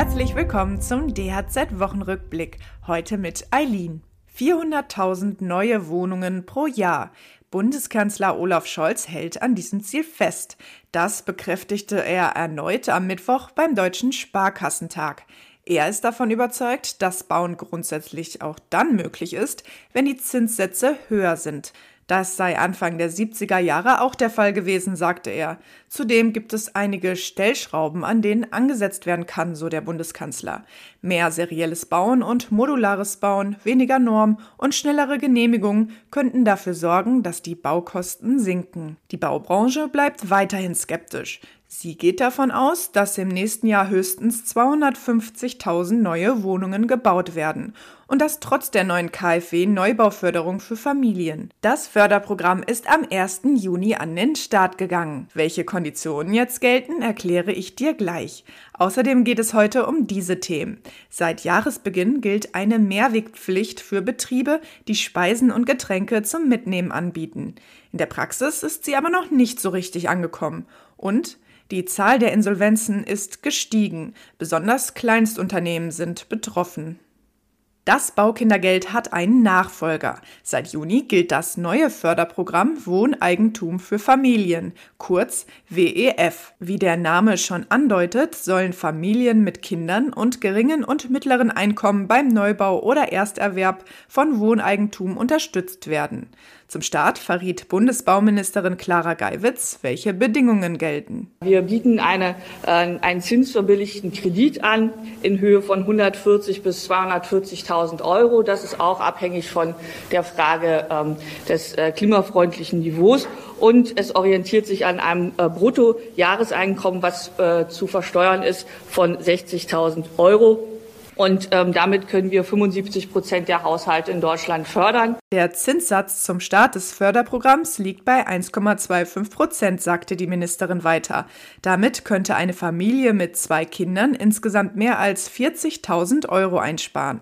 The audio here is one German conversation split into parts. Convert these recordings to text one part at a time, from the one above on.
Herzlich willkommen zum DHZ-Wochenrückblick. Heute mit Eileen. 400.000 neue Wohnungen pro Jahr. Bundeskanzler Olaf Scholz hält an diesem Ziel fest. Das bekräftigte er erneut am Mittwoch beim Deutschen Sparkassentag. Er ist davon überzeugt, dass Bauen grundsätzlich auch dann möglich ist, wenn die Zinssätze höher sind. Das sei Anfang der 70er Jahre auch der Fall gewesen, sagte er. Zudem gibt es einige Stellschrauben, an denen angesetzt werden kann, so der Bundeskanzler. Mehr serielles Bauen und modulares Bauen, weniger Norm und schnellere Genehmigungen könnten dafür sorgen, dass die Baukosten sinken. Die Baubranche bleibt weiterhin skeptisch. Sie geht davon aus, dass im nächsten Jahr höchstens 250.000 neue Wohnungen gebaut werden und das trotz der neuen KfW Neubauförderung für Familien. Das Förderprogramm ist am 1. Juni an den Start gegangen. Welche Konditionen jetzt gelten, erkläre ich dir gleich. Außerdem geht es heute um diese Themen. Seit Jahresbeginn gilt eine Mehrwegpflicht für Betriebe, die Speisen und Getränke zum Mitnehmen anbieten. In der Praxis ist sie aber noch nicht so richtig angekommen. Und die Zahl der Insolvenzen ist gestiegen. Besonders Kleinstunternehmen sind betroffen. Das Baukindergeld hat einen Nachfolger. Seit Juni gilt das neue Förderprogramm Wohneigentum für Familien, kurz WEF. Wie der Name schon andeutet, sollen Familien mit Kindern und geringen und mittleren Einkommen beim Neubau oder Ersterwerb von Wohneigentum unterstützt werden. Zum Start verriet Bundesbauministerin Clara Geiwitz, welche Bedingungen gelten. Wir bieten eine, äh, einen zinsverbilligten Kredit an in Höhe von 140 bis 240.000 Euro. Das ist auch abhängig von der Frage ähm, des äh, klimafreundlichen Niveaus. Und es orientiert sich an einem äh, Bruttojahreseinkommen, was äh, zu versteuern ist, von 60.000 Euro. Und ähm, damit können wir 75 Prozent der Haushalte in Deutschland fördern. Der Zinssatz zum Start des Förderprogramms liegt bei 1,25 Prozent, sagte die Ministerin weiter. Damit könnte eine Familie mit zwei Kindern insgesamt mehr als 40.000 Euro einsparen.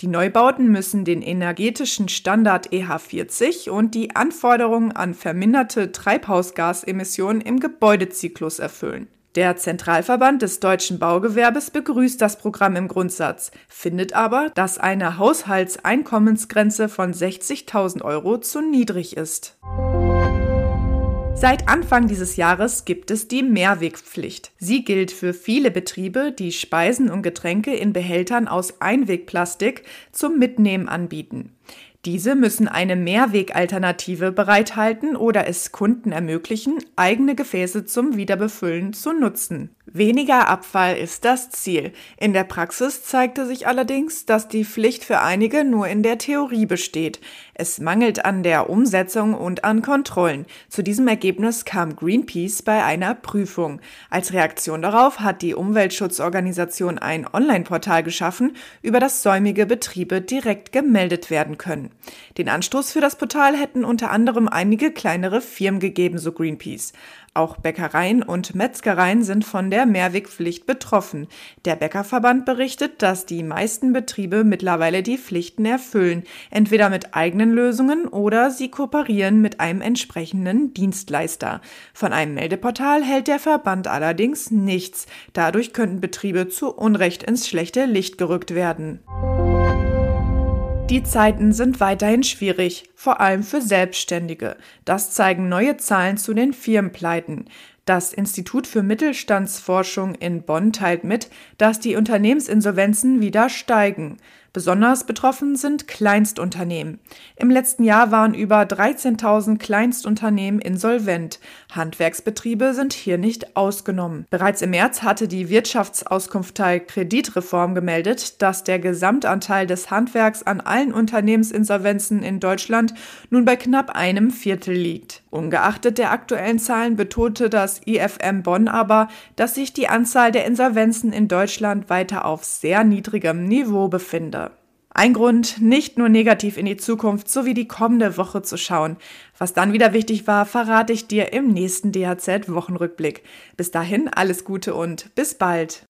Die Neubauten müssen den energetischen Standard EH40 und die Anforderungen an verminderte Treibhausgasemissionen im Gebäudezyklus erfüllen. Der Zentralverband des deutschen Baugewerbes begrüßt das Programm im Grundsatz, findet aber, dass eine Haushaltseinkommensgrenze von 60.000 Euro zu niedrig ist. Seit Anfang dieses Jahres gibt es die Mehrwegpflicht. Sie gilt für viele Betriebe, die Speisen und Getränke in Behältern aus Einwegplastik zum Mitnehmen anbieten. Diese müssen eine Mehrwegalternative bereithalten oder es Kunden ermöglichen, eigene Gefäße zum Wiederbefüllen zu nutzen. Weniger Abfall ist das Ziel. In der Praxis zeigte sich allerdings, dass die Pflicht für einige nur in der Theorie besteht. Es mangelt an der Umsetzung und an Kontrollen. Zu diesem Ergebnis kam Greenpeace bei einer Prüfung. Als Reaktion darauf hat die Umweltschutzorganisation ein Online-Portal geschaffen, über das säumige Betriebe direkt gemeldet werden können. Den Anstoß für das Portal hätten unter anderem einige kleinere Firmen gegeben, so Greenpeace. Auch Bäckereien und Metzgereien sind von der Mehrwegpflicht betroffen. Der Bäckerverband berichtet, dass die meisten Betriebe mittlerweile die Pflichten erfüllen, entweder mit eigenen Lösungen oder sie kooperieren mit einem entsprechenden Dienstleister. Von einem Meldeportal hält der Verband allerdings nichts. Dadurch könnten Betriebe zu Unrecht ins schlechte Licht gerückt werden. Die Zeiten sind weiterhin schwierig, vor allem für Selbstständige. Das zeigen neue Zahlen zu den Firmenpleiten. Das Institut für Mittelstandsforschung in Bonn teilt mit, dass die Unternehmensinsolvenzen wieder steigen. Besonders betroffen sind Kleinstunternehmen. Im letzten Jahr waren über 13.000 Kleinstunternehmen insolvent. Handwerksbetriebe sind hier nicht ausgenommen. Bereits im März hatte die Wirtschaftsauskunftei Kreditreform gemeldet, dass der Gesamtanteil des Handwerks an allen Unternehmensinsolvenzen in Deutschland nun bei knapp einem Viertel liegt. Ungeachtet der aktuellen Zahlen betonte das IFM Bonn aber, dass sich die Anzahl der Insolvenzen in Deutschland weiter auf sehr niedrigem Niveau befinde. Ein Grund, nicht nur negativ in die Zukunft sowie die kommende Woche zu schauen. Was dann wieder wichtig war, verrate ich dir im nächsten DHZ-Wochenrückblick. Bis dahin alles Gute und bis bald.